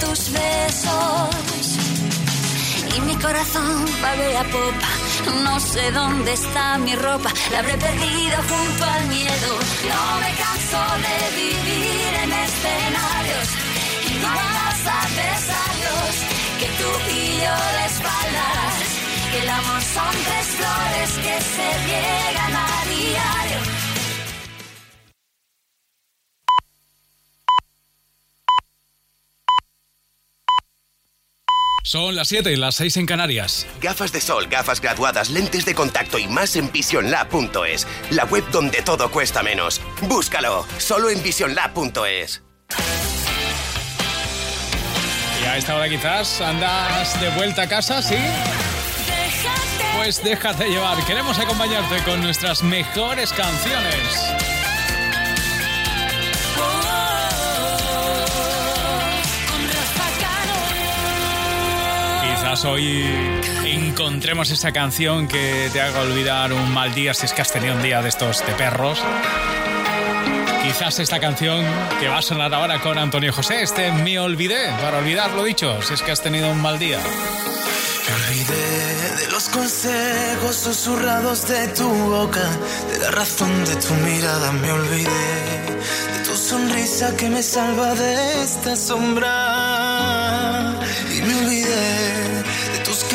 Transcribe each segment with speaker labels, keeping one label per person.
Speaker 1: tus besos. Y mi corazón a popa. No sé dónde está mi ropa, la habré perdido junto al miedo. No me canso de vivir en escenarios iguales a adversarios que tú y yo de espaldas. Que el amor son tres flores que se riegan a diario
Speaker 2: Son las 7 y las 6 en Canarias.
Speaker 3: Gafas de sol, gafas graduadas, lentes de contacto y más en visionlab.es. La web donde todo cuesta menos. Búscalo, solo en visionlab.es.
Speaker 2: Y a esta hora quizás andas de vuelta a casa, ¿sí? Pues déjate llevar. Queremos acompañarte con nuestras mejores canciones. Hoy encontremos esa canción que te haga olvidar un mal día si es que has tenido un día de estos de perros. Quizás esta canción que va a sonar ahora con Antonio José, este Me Olvidé, para olvidar lo dicho, si es que has tenido un mal día.
Speaker 4: Me olvidé de los consejos susurrados de tu boca, de la razón de tu mirada, me olvidé de tu sonrisa que me salva de esta sombra. Y me olvidé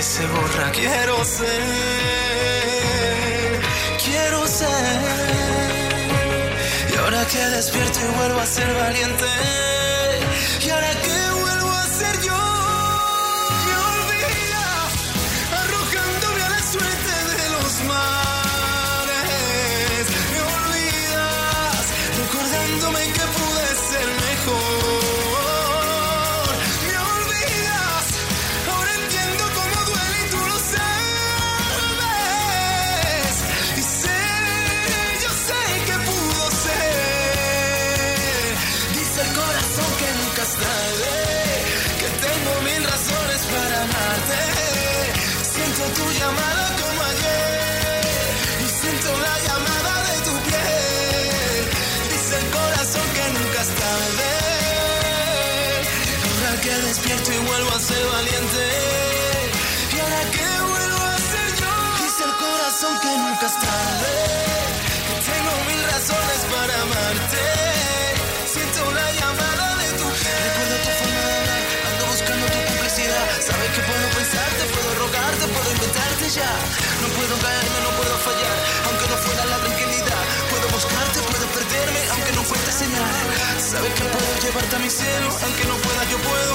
Speaker 4: que se borra. Quiero ser y ahora que despierto y vuelvo a ser valiente. No puedo caerme, no puedo fallar, aunque no fuera la tranquilidad. Puedo buscarte, puedo perderme, aunque no fuerte señal. Sabes que puedo llevarte a mi cielo, aunque no pueda yo puedo.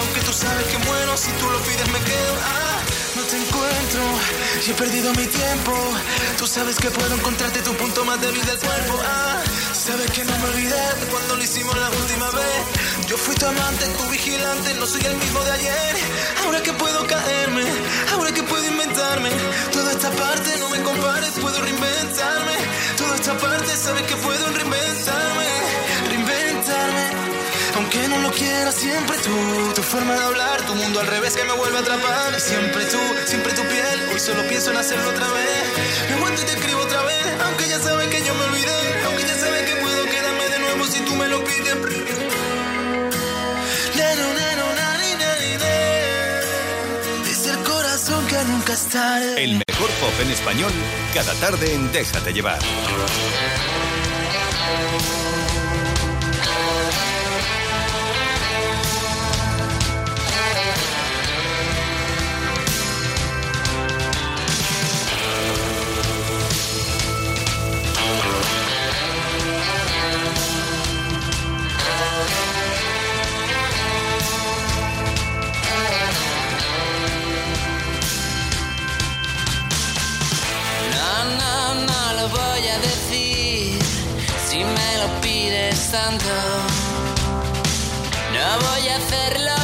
Speaker 4: Aunque tú sabes que muero, si tú lo pides me quedo. Ah, no te encuentro y he perdido mi tiempo. Tú sabes que puedo encontrarte tu punto más débil del cuerpo. Ah, sabes que no me olvidé cuando lo hicimos la última vez. Yo fui tu amante, tu vigilante, no soy el mismo de ayer. Ahora que puedo caerme, ahora que puedo inventarme. Toda esta parte no me compares, puedo reinventarme. Toda esta parte sabes que puedo reinventarme, reinventarme. Aunque no lo quiera, siempre tú, tu forma de hablar, tu mundo al revés que me vuelve a atrapar. Siempre tú, siempre tu piel, hoy solo pienso en hacerlo otra vez. Me vuelvo y te escribo otra vez, aunque ya sabes que yo me El
Speaker 5: mejor pop en español cada tarde en Déjate llevar.
Speaker 6: No voy a hacerlo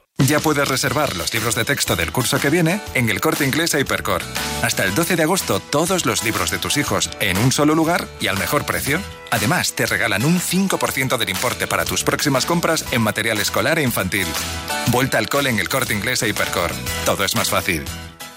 Speaker 7: Ya puedes reservar los libros de texto del curso que viene en el corte inglés Hypercore. Hasta el 12 de agosto, todos los libros de tus hijos en un solo lugar y al mejor precio. Además, te regalan un 5% del importe para tus próximas compras en material escolar e infantil. Vuelta al cole en el corte inglés Hypercore. Todo es más fácil.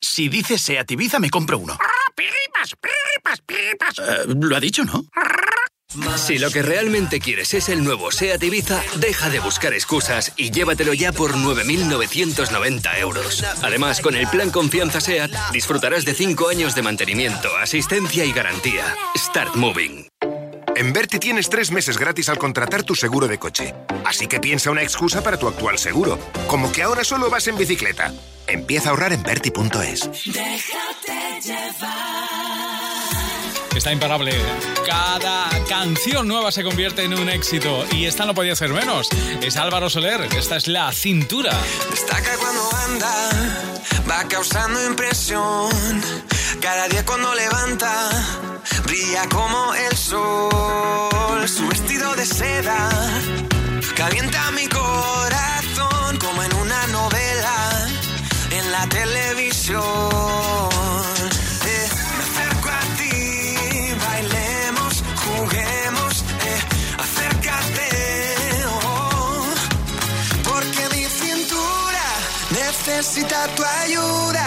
Speaker 8: Si dices Seat Ibiza, me compro uno. Eh, lo ha dicho, ¿no?
Speaker 9: Si lo que realmente quieres es el nuevo SEAT Ibiza, deja de buscar excusas y llévatelo ya por 9.990 euros. Además, con el plan Confianza SEAT, disfrutarás de 5 años de mantenimiento, asistencia y garantía. Start Moving.
Speaker 3: En Berti tienes tres meses gratis al contratar tu seguro de coche. Así que piensa una excusa para tu actual seguro. Como que ahora solo vas en bicicleta. Empieza a ahorrar en Berti.es.
Speaker 10: Déjate llevar.
Speaker 2: Está imparable. Cada canción nueva se convierte en un éxito y esta no podía ser menos. Es Álvaro Soler. Esta es la cintura.
Speaker 11: Destaca cuando anda, va causando impresión. Cada día cuando levanta, brilla como el sol. Su vestido de seda calienta mi corazón como en una novela en la televisión. Necesita tu ayuda.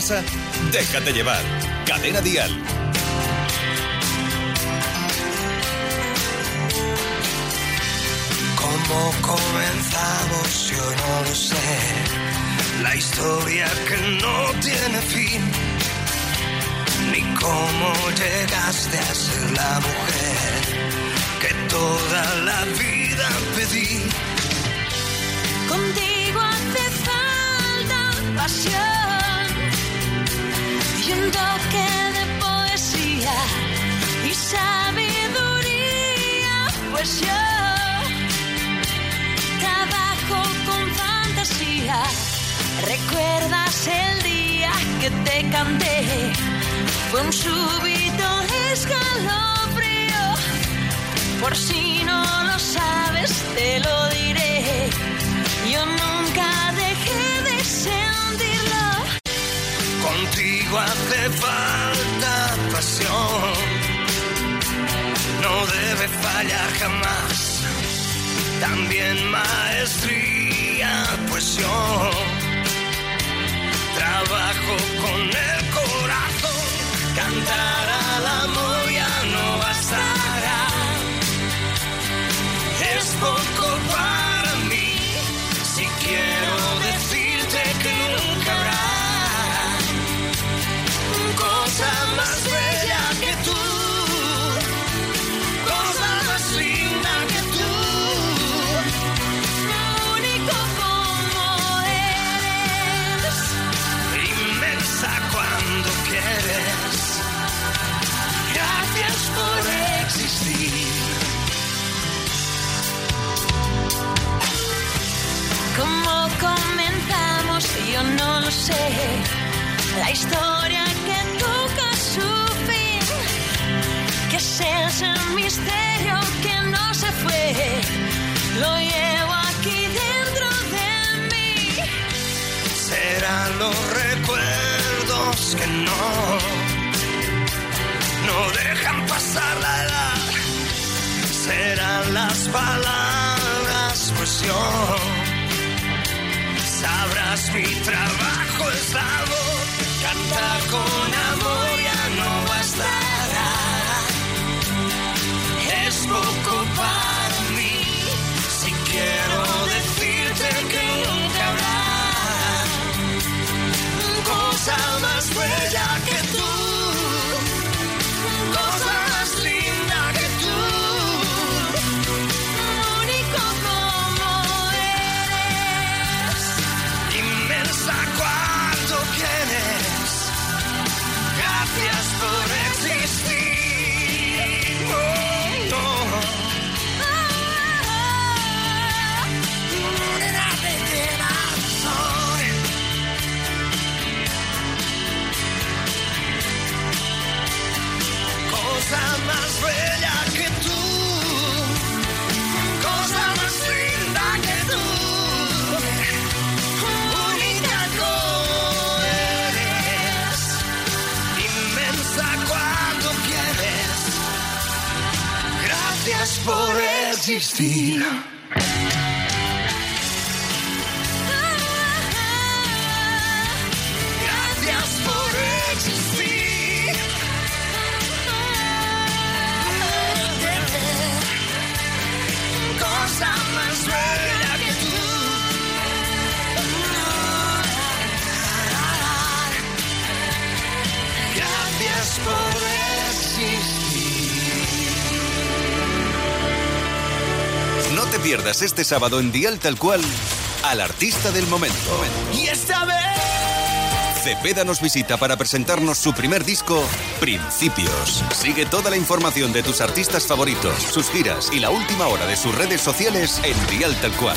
Speaker 12: Casa, déjate llevar. Cadena Dial.
Speaker 11: ¿Cómo comenzamos? Yo no lo sé. La historia que no tiene fin. Ni cómo llegaste a ser la mujer que toda la vida pedí.
Speaker 10: Contigo hace falta pasión un toque de poesía y sabiduría, pues yo trabajo con fantasía. ¿Recuerdas el día que te canté? Fue un súbito escalofrío. Por si no lo sabes, te lo diré.
Speaker 13: Yo nunca dejé de sentirlo.
Speaker 14: Contigo hace falta pasión. No debe fallar jamás. También maestría, pues yo trabajo con el corazón. Cantar al amor ya no bastará. Es poco
Speaker 13: historia que toca su fin. Que es ese misterio que no se fue. Lo llevo aquí dentro de mí.
Speaker 14: Serán los recuerdos que no, no dejan pasar la edad. Serán las palabras, pues yo sabrás mi trabajo es la voz. Cantar con amor ya no bastará.
Speaker 5: Este sábado en Dial Tal Cual al artista del momento.
Speaker 14: Y esta vez.
Speaker 5: Cepeda nos visita para presentarnos su primer disco, Principios. Sigue toda la información de tus artistas favoritos, sus giras y la última hora de sus redes sociales en Dial Tal Cual.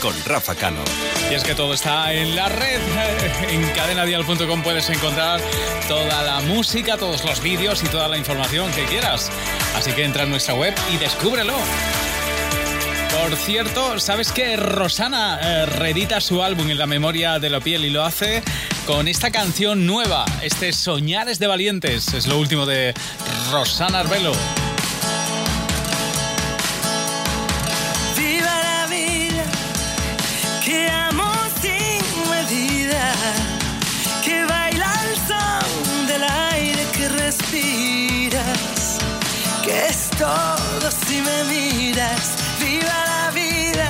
Speaker 5: Con Rafa Cano.
Speaker 2: Y es que todo está en la red. En cadenadial.com puedes encontrar toda la música, todos los vídeos y toda la información que quieras. Así que entra en nuestra web y descúbrelo. Por cierto, ¿sabes que Rosana eh, reedita su álbum en la memoria de la piel y lo hace con esta canción nueva, este Soñares de Valientes? Es lo último de Rosana Arbelo.
Speaker 13: Todo si me miras. Viva la vida,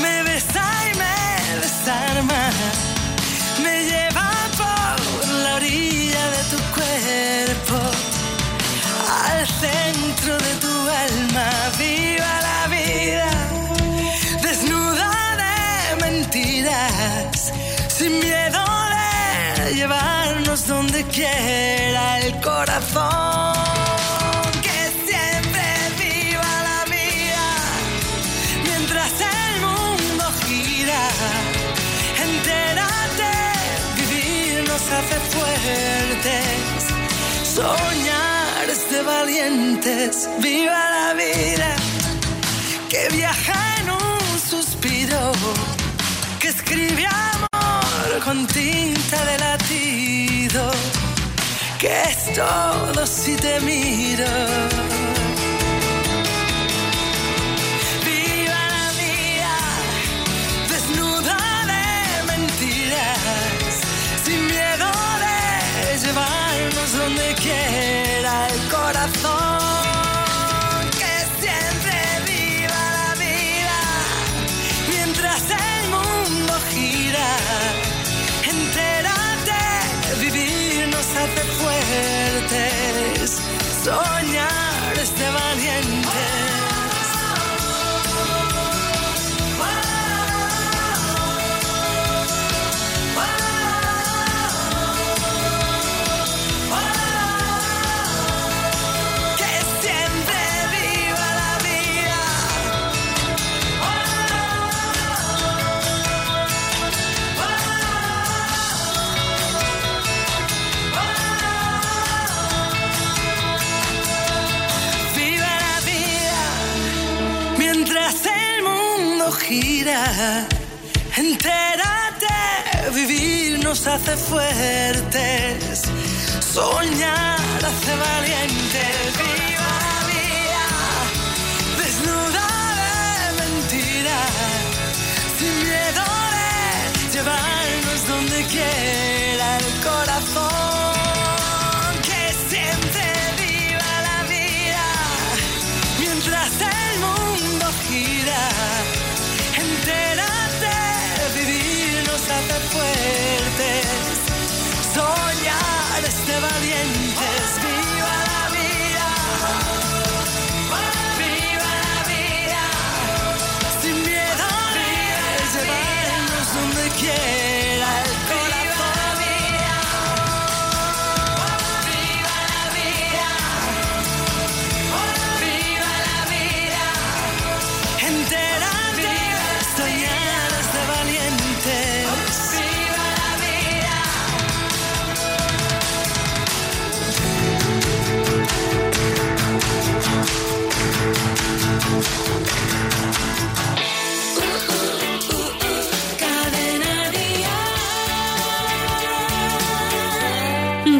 Speaker 13: me besa y me desarma, me lleva por la orilla de tu cuerpo al centro de tu alma. Viva la vida, desnuda de mentiras, sin miedo de llevarnos donde quiera el corazón. Viva la vida, que viaja en olvido que escribe amor con tinta de latido, que es todo si te miro. Soñar es de Soñar hace valientes.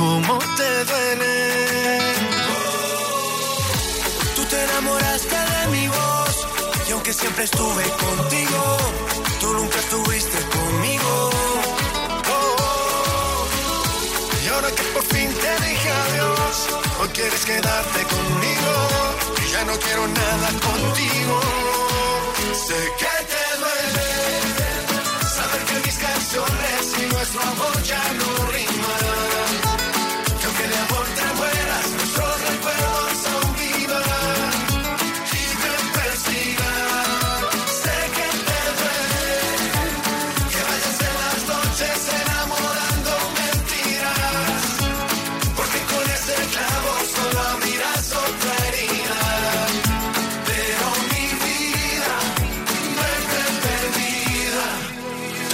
Speaker 4: ¿Cómo te duele? Tú te enamoraste de mi voz y aunque siempre estuve contigo, tú nunca estuviste conmigo. Oh, oh. Y ahora que por fin te dije adiós, hoy quieres quedarte conmigo y ya no quiero nada contigo. Sé que te duele saber que mis canciones y nuestro amor ya no riman.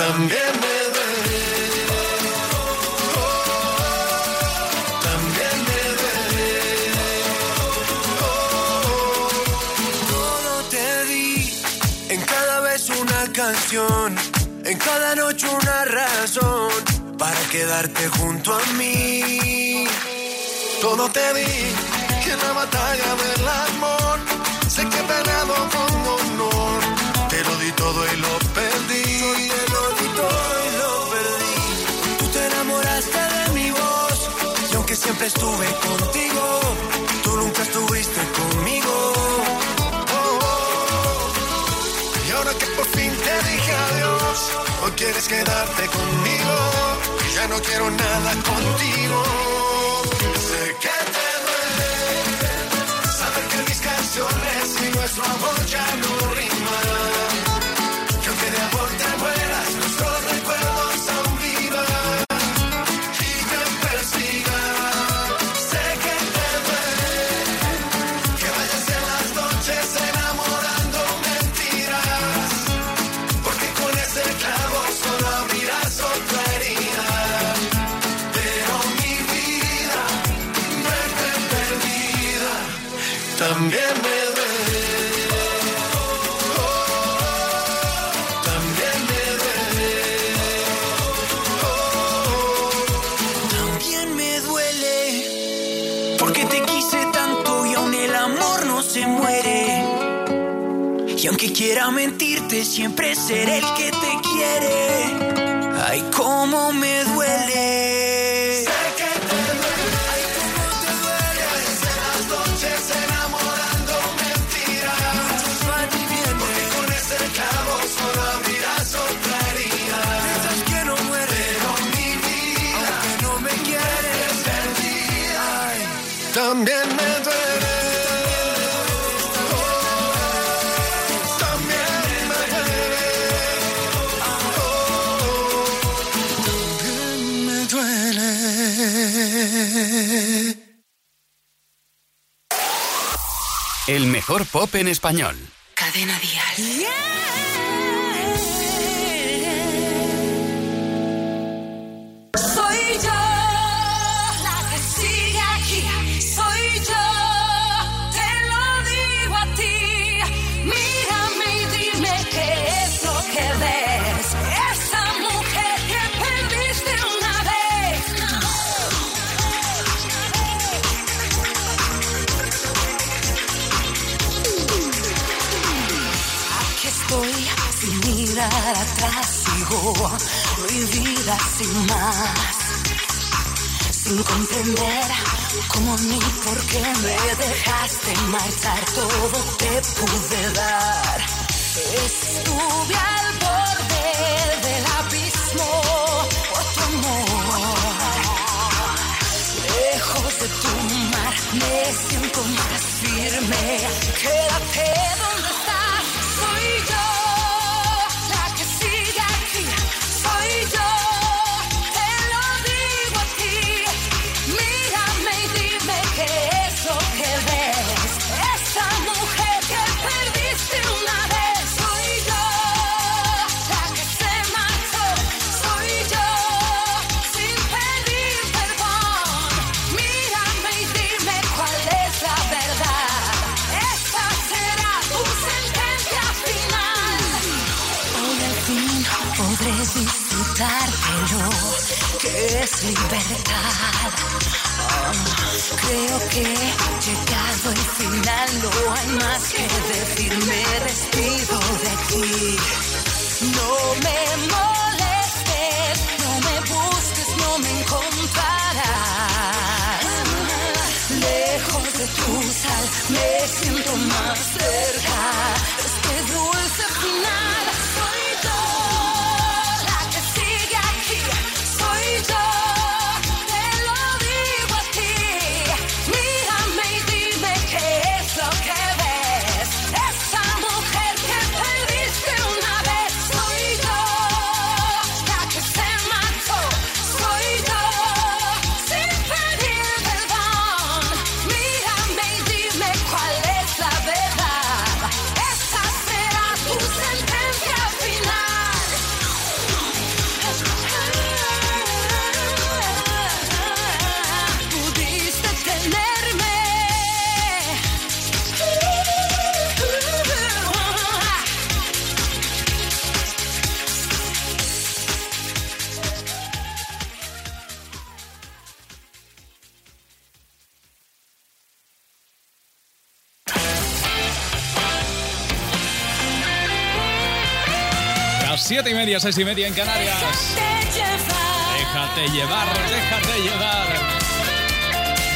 Speaker 4: También me duele. También me duele. Todo te di, en cada vez una canción, en cada noche una razón para quedarte junto a mí. Todo te di, que en la batalla del amor, sé que he peleado estuve contigo, tú nunca estuviste conmigo. Oh, oh. Y ahora que por fin te dije adiós, hoy quieres quedarte conmigo ya no quiero nada contigo. Sé que te duele saber que mis canciones y nuestro amor ya no riman.
Speaker 15: Quiera mentirte, siempre seré el que te quiere. Ay, cómo me duele.
Speaker 16: El mejor pop en español.
Speaker 17: Cadena Dial.
Speaker 10: Soy sigo mi vida sin más, sin comprender cómo ni por qué me dejaste marchar, todo te pude dar. Estuve al borde del abismo, otro amor. Lejos de tu mar, me siento más firme. Quédate donde libertad. Ah, creo que llegado el final no hay más que decir. Me despido de ti. No me molestes, no me busques, no me encontrarás. Lejos de tu sal, me siento más cerca.
Speaker 2: Media, seis y media en Canarias. Déjate llevar, déjate llevar.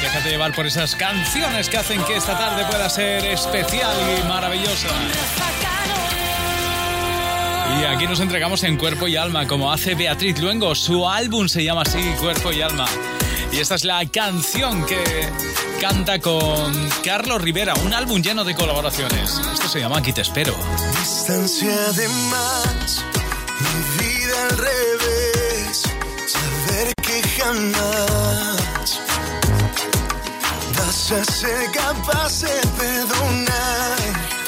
Speaker 2: Déjate llevar por esas canciones que hacen que esta tarde pueda ser especial y maravillosa. Y aquí nos entregamos en cuerpo y alma, como hace Beatriz Luengo. Su álbum se llama así, Cuerpo y Alma. Y esta es la canción que canta con Carlos Rivera, un álbum lleno de colaboraciones. Esto se llama Aquí te espero.
Speaker 4: Distancia de más, al revés, saber que jamás vas a ser capaz de perdonar.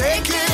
Speaker 10: take it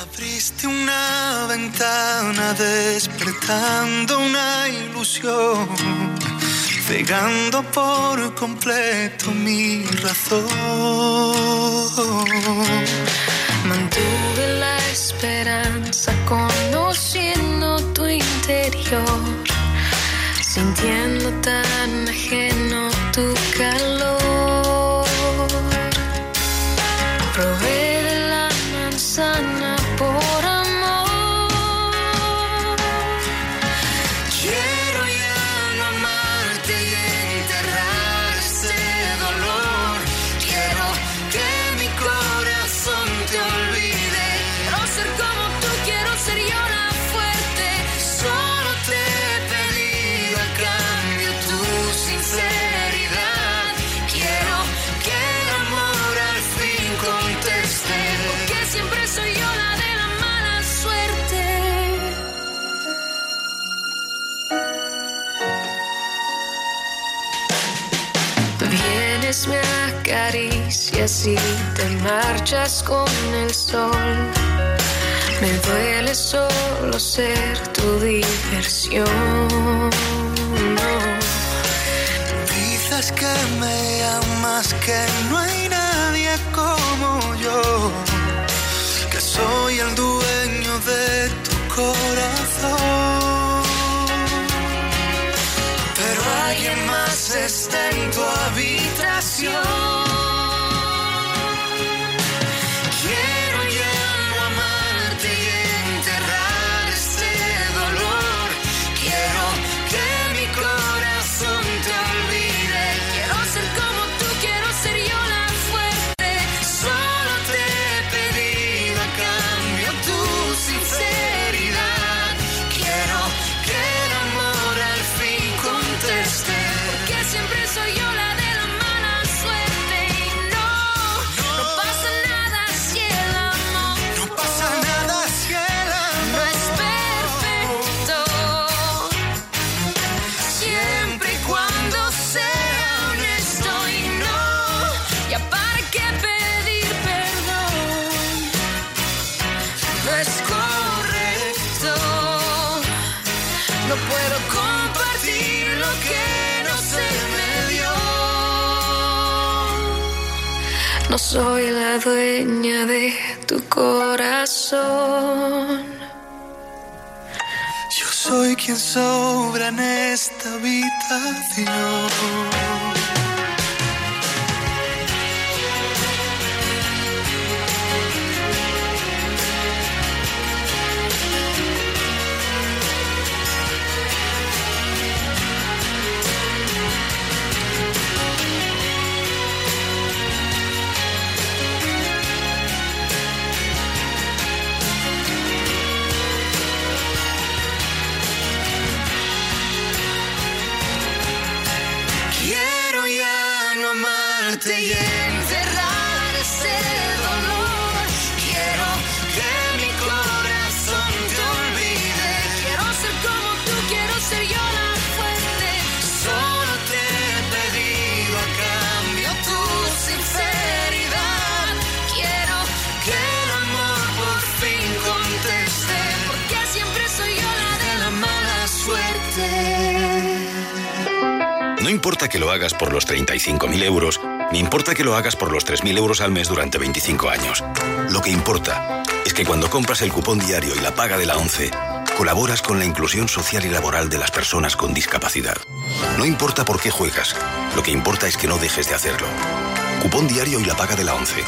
Speaker 4: Abriste una ventana despertando una ilusión, cegando por completo mi razón.
Speaker 18: Mantuve la esperanza conociendo tu interior, sintiendo tan ajeno tu calor vez me acaricias y te marchas con el sol. Me duele solo ser tu diversión.
Speaker 4: Dices que me amas, que no hay nadie como yo, que soy el dueño de tu corazón. Alguien más está en tu habitación. No puedo compartir lo que
Speaker 18: no se me dio. No soy la dueña de tu corazón.
Speaker 13: Yo soy quien sobra en esta habitación.
Speaker 12: Importa que lo hagas por los 35.000 euros, ni importa que lo hagas por los 3.000 euros al mes durante 25 años. Lo que importa es que cuando compras el cupón diario y la paga de la 11, colaboras con la inclusión social y laboral de las personas con discapacidad. No importa por qué juegas, lo que importa es que no dejes de hacerlo. Cupón diario y la paga de la 11.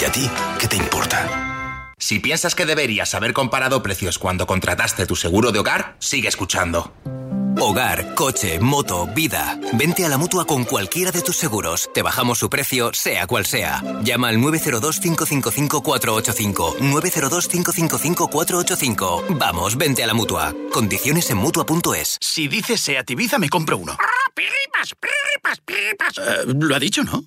Speaker 12: ¿Y a ti qué te importa?
Speaker 19: Si piensas que deberías haber comparado precios cuando contrataste tu seguro de hogar, sigue escuchando.
Speaker 20: Hogar, coche, moto, vida. Vente a la mutua con cualquiera de tus seguros. Te bajamos su precio, sea cual sea. Llama al 902-555-485. 902-555-485. Vamos, vente a la mutua. Condiciones en mutua.es.
Speaker 8: Si dices Seat Ibiza, me compro uno. Eh, lo ha dicho, ¿no?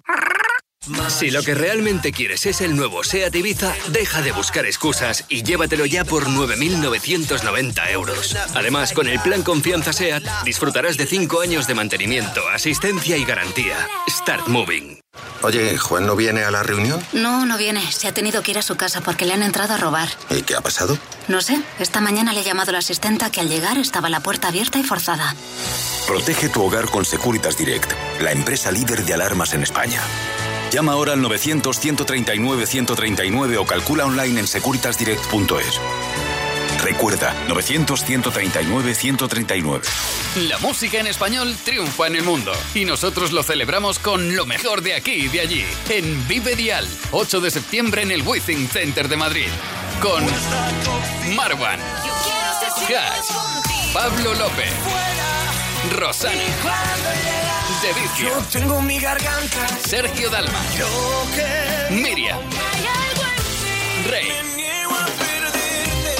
Speaker 9: Si lo que realmente quieres es el nuevo SEAT Ibiza, deja de buscar excusas y llévatelo ya por 9.990 euros. Además, con el plan Confianza SEAT, disfrutarás de 5 años de mantenimiento, asistencia y garantía. Start Moving.
Speaker 3: Oye, ¿Juan no viene a la reunión?
Speaker 17: No, no viene. Se ha tenido que ir a su casa porque le han entrado a robar.
Speaker 3: ¿Y qué ha pasado?
Speaker 17: No sé. Esta mañana le he llamado a la asistenta que al llegar estaba la puerta abierta y forzada.
Speaker 12: Protege tu hogar con Securitas Direct, la empresa líder de alarmas en España. Llama ahora al 900-139-139 o calcula online en securitasdirect.es. Recuerda, 900-139-139.
Speaker 16: La música en español triunfa en el mundo y nosotros lo celebramos con lo mejor de aquí y de allí. En Vive Dial, 8 de septiembre en el Withing Center de Madrid. Con Marwan, Cash, Pablo López, Rosana, De Vicio,
Speaker 13: Tengo mi garganta.
Speaker 16: Sergio Dalma, Miriam, Rey,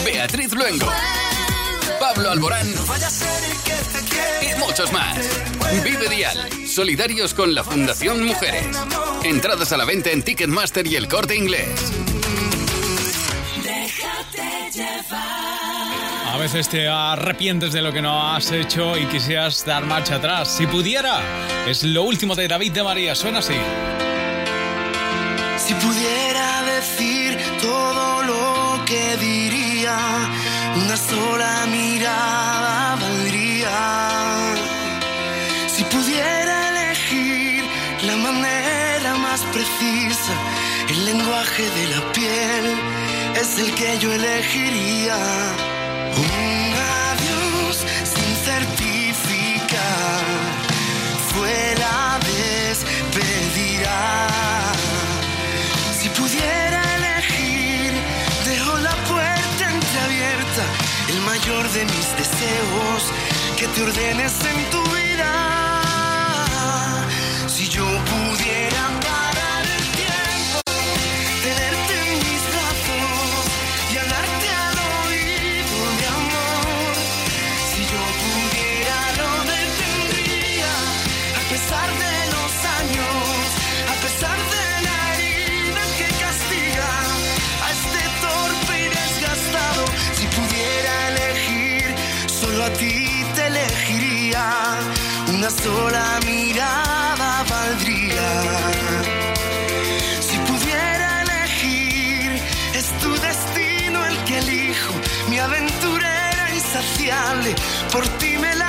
Speaker 16: Beatriz Luengo, Pablo Alborán. Y muchos más. Vive Dial, solidarios con la Fundación Mujeres. Entradas a la venta en Ticketmaster y el corte inglés.
Speaker 18: Déjate llevar.
Speaker 2: A veces te arrepientes de lo que no has hecho y quisieras dar marcha atrás. Si pudiera, es lo último de David de María. Suena así.
Speaker 13: Si pudiera decir todo lo que diría, una sola mirada valdría. Si pudiera elegir la manera más precisa, el lenguaje de la piel es el que yo elegiría. Un adiós sin certificar fue la despedida. Si pudiera elegir, dejo la puerta entreabierta, el mayor de mis deseos, que te ordenes en tu vida. Si yo pudiera sola mirada valdría. Si pudiera elegir, es tu destino el que elijo, mi aventurera insaciable, por ti me lanzo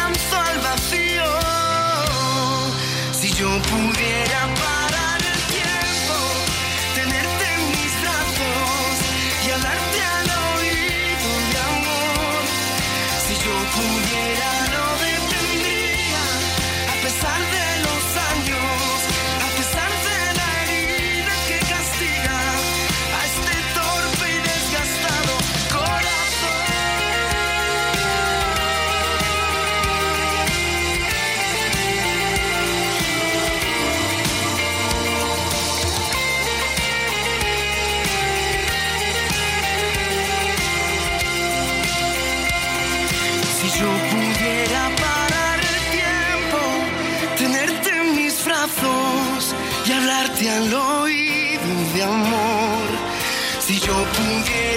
Speaker 13: al oído de amor. Si yo pudiera.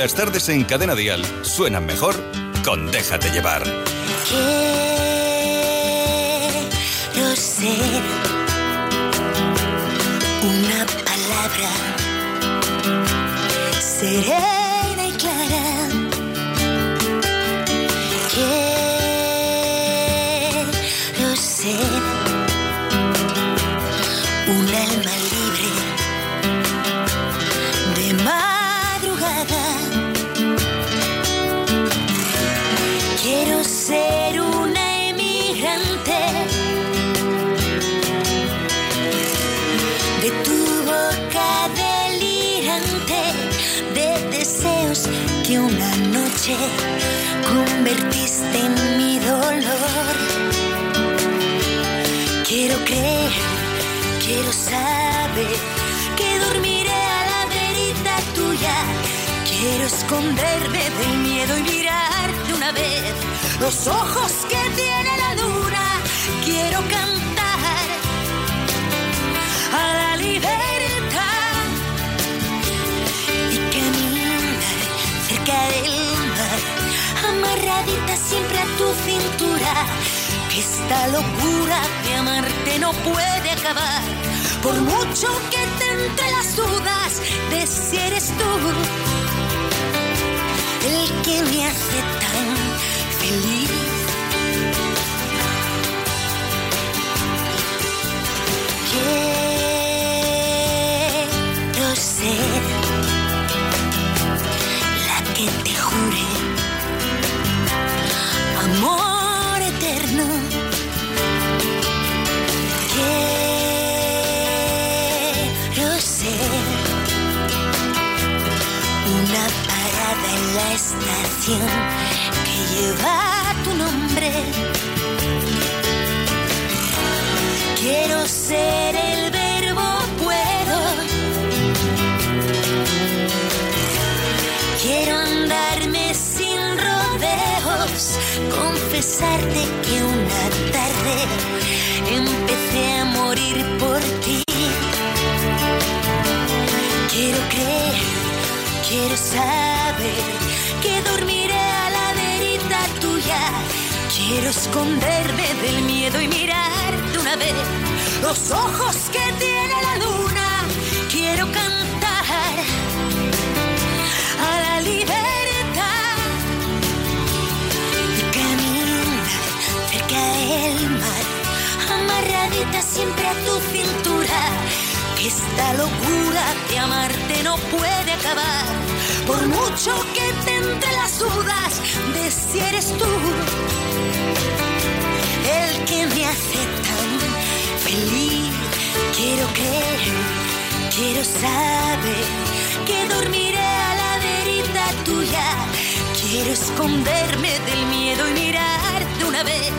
Speaker 5: Las tardes en Cadena Dial suenan mejor con Déjate llevar.
Speaker 1: Quiero ser una palabra serena y clara. Quiero ser un alma convertiste en mi dolor. Quiero creer, quiero saber que dormiré a la verita tuya. Quiero esconderme del miedo y mirarte una vez los ojos que tiene la luna. Quiero cantar a la libertad amarradita siempre a tu cintura. Que esta locura de amarte no puede acabar, por mucho que te entre las dudas de si eres tú el que me hace tan feliz. Estación que lleva tu nombre. Quiero ser el verbo puedo. Quiero andarme sin rodeos, confesarte que una tarde empecé a morir por ti. Quiero creer, quiero saber que dormiré a la verita tuya. Quiero esconderme del miedo y mirarte una vez los ojos que tiene la luna. Quiero cantar a la libertad y caminar cerca del mar, amarradita siempre a tu cintura. Esta locura de amarte no puede acabar, por mucho que te entre las dudas de si eres tú el que me hace tan feliz. Quiero creer, quiero saber que dormiré a la verita tuya. Quiero esconderme del miedo y mirarte una vez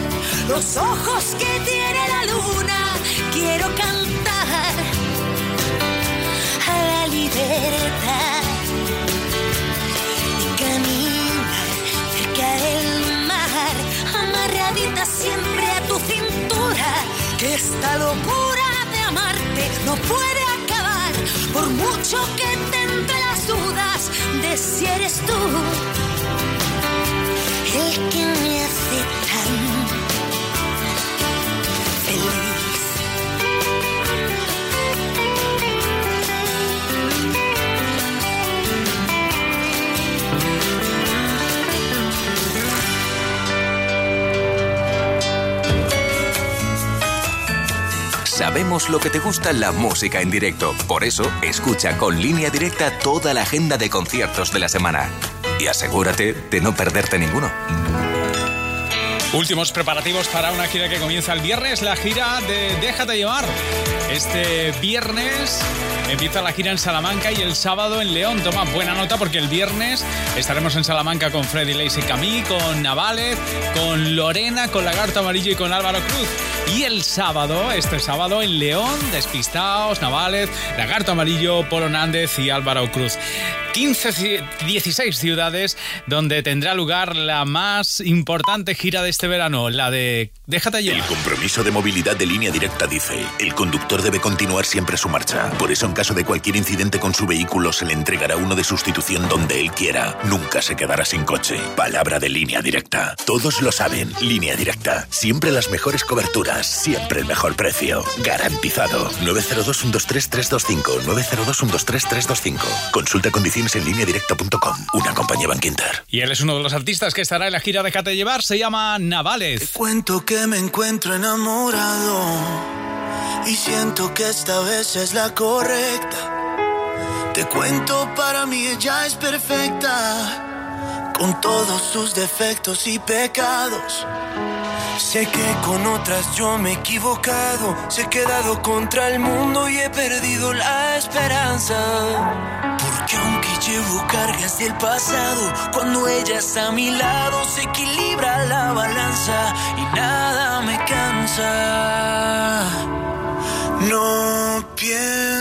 Speaker 1: los ojos que tiene la luna. Quiero cantar a la libertad del mar, amarradita siempre a tu cintura. Que esta locura de amarte no puede acabar, por mucho que te entre las dudas de si eres tú el que me
Speaker 20: sabemos lo que te gusta la música en directo. Por eso, escucha con línea directa toda la agenda de conciertos de la semana. Y asegúrate de no perderte ninguno.
Speaker 2: Últimos preparativos para una gira que comienza el viernes, la gira de Déjate llevar. Este viernes empieza la gira en Salamanca y el sábado en León. Toma buena nota porque el viernes estaremos en Salamanca con Freddy Lacey Camille, con Navález, con Lorena, con Lagarto Amarillo y con Álvaro Cruz. Y el sábado, este sábado en León, Despistaos, Navález, Lagarto Amarillo, Polo Nández y Álvaro Cruz. 15, 16 ciudades donde tendrá lugar la más importante gira de este verano, la de Déjate llevar.
Speaker 21: El compromiso de movilidad de línea directa dice, el conductor debe continuar siempre su marcha. Por eso en caso de cualquier incidente con su vehículo se le entregará uno de sustitución donde él quiera. Nunca se quedará sin coche. Palabra de línea directa. Todos lo saben, línea directa. Siempre las mejores coberturas, siempre el mejor precio. Garantizado. 902-123-325. 902-123-325. Consulta condiciones en línea directa.com. Una compañía Bankinter.
Speaker 2: Y él es uno de los artistas que estará en la gira Déjate llevar, se llama Navales.
Speaker 4: Te cuento que me encuentro enamorado y siento que esta vez es la correcta. Te cuento, para mí ella es perfecta, con todos sus defectos y pecados. Sé que con otras yo me he equivocado, se he quedado contra el mundo y he perdido la esperanza. Porque aunque llevo cargas del pasado, cuando ella está a mi lado se equilibra la balanza y nada me cansa. No pienso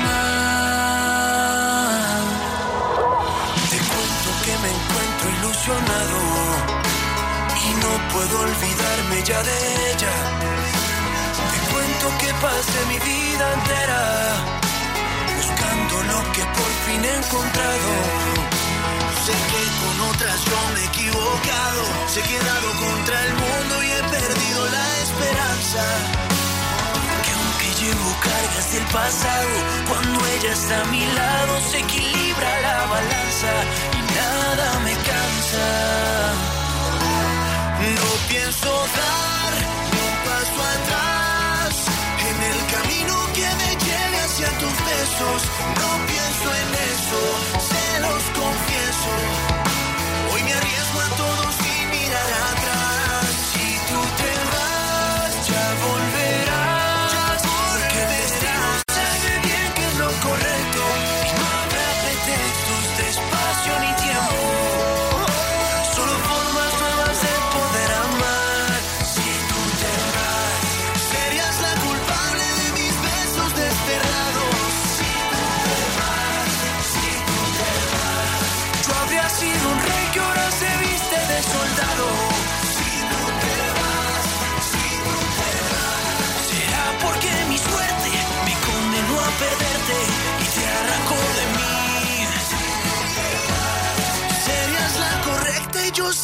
Speaker 4: Puedo olvidarme ya de ella. Te cuento que pasé mi vida entera buscando lo que por fin he encontrado. Sé que con otras yo me he equivocado, se he quedado contra el mundo y he perdido la esperanza. Que aunque llevo cargas del pasado, cuando ella está a mi lado se equilibra la balanza y nada me cansa. Pienso dar un paso atrás en el camino que me lleve hacia tus besos. No pienso en eso, se los confieso. Hoy me arriesgo a todo sin mirar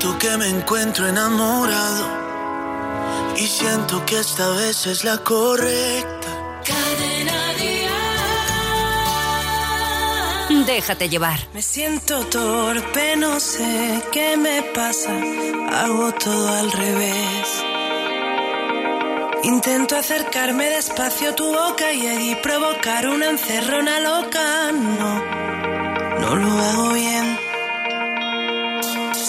Speaker 4: Siento que me encuentro enamorado y siento que esta vez es la correcta.
Speaker 22: Cadena Déjate llevar.
Speaker 13: Me siento torpe, no sé qué me pasa. Hago todo al revés. Intento acercarme despacio a tu boca y allí provocar una encerrona loca. No, no lo hago bien.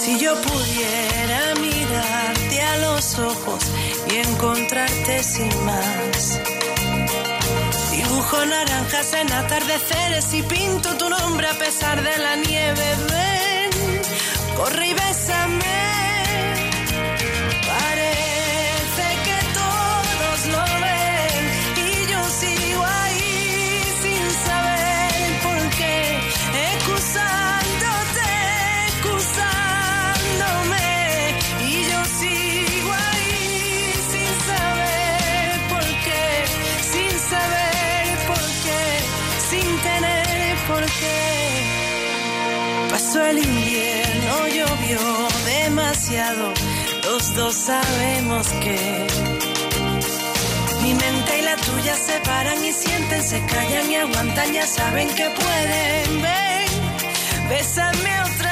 Speaker 13: Si yo pudiera mirarte a los ojos y encontrarte sin más. Dibujo naranjas en atardeceres y pinto tu nombre a pesar de la nieve. Ven, corre y bésame. Pasó el invierno, llovió demasiado, los dos sabemos que mi mente y la tuya se paran y sienten, se callan y aguantan, ya saben que pueden. Ven, bésame otra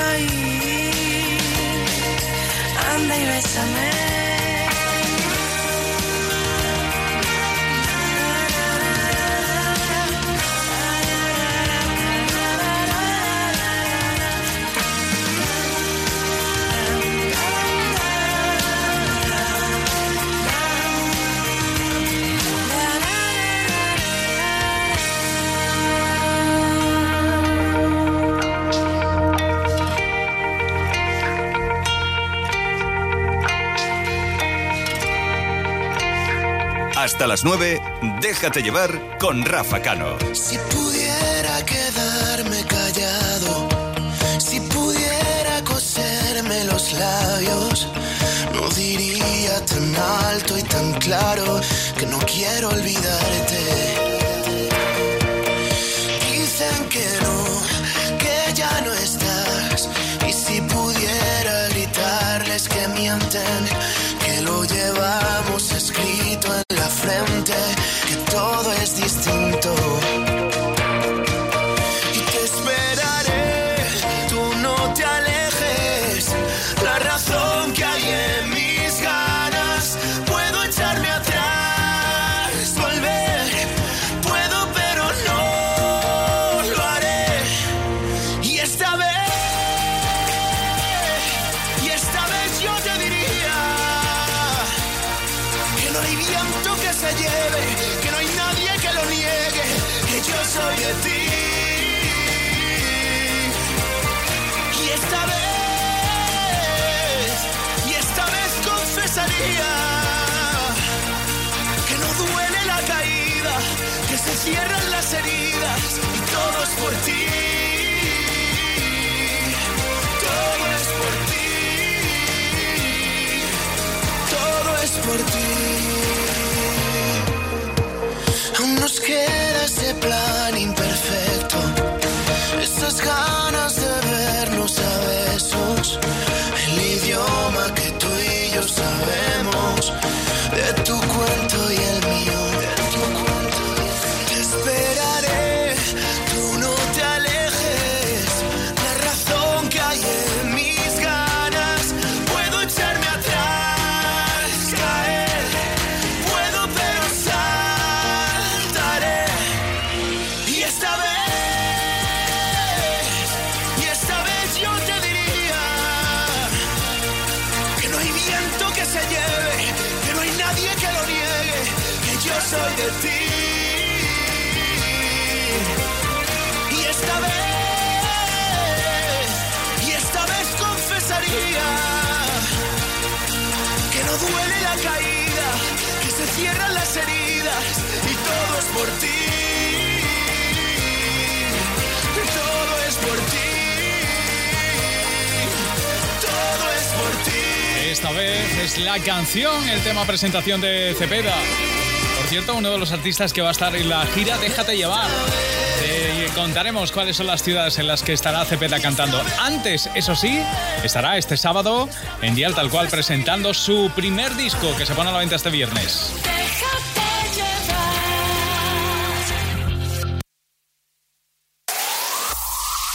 Speaker 13: my
Speaker 5: hasta las 9, déjate llevar con Rafa Cano.
Speaker 4: Si pudiera quedarme callado, si pudiera coserme los labios, no diría tan alto y tan claro que no quiero olvidarte. Dicen que no, que ya no estás, y si pudiera gritarles que mienten llevamos escrito en la frente. Es la
Speaker 2: canción, el tema presentación de Cepeda. Por cierto, uno de los artistas que va a estar en la gira Déjate llevar. Te contaremos cuáles son las ciudades en las que estará Cepeda cantando. Antes, eso sí, estará este sábado en Dial Tal Cual presentando su primer disco que se pone a la venta este viernes.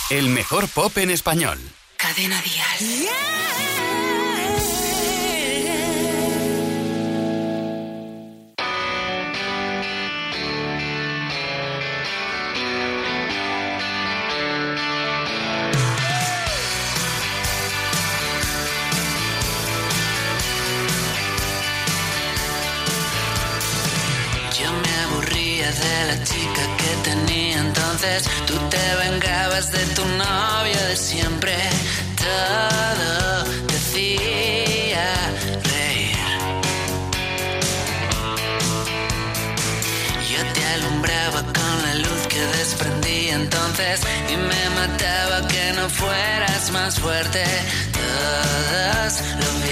Speaker 16: El mejor pop en español.
Speaker 17: Cadena Dial.
Speaker 6: Yo Tú te vengabas de tu novio de siempre. Todo te hacía reír. Yo te alumbraba con la luz que desprendía entonces y me mataba que no fueras más fuerte. Todos lo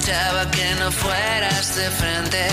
Speaker 6: enganchaba que no fueras de frente,